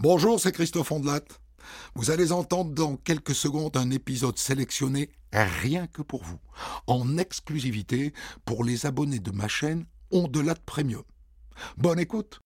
Bonjour, c'est Christophe Ondelat. Vous allez entendre dans quelques secondes un épisode sélectionné rien que pour vous, en exclusivité pour les abonnés de ma chaîne Ondelat Premium. Bonne écoute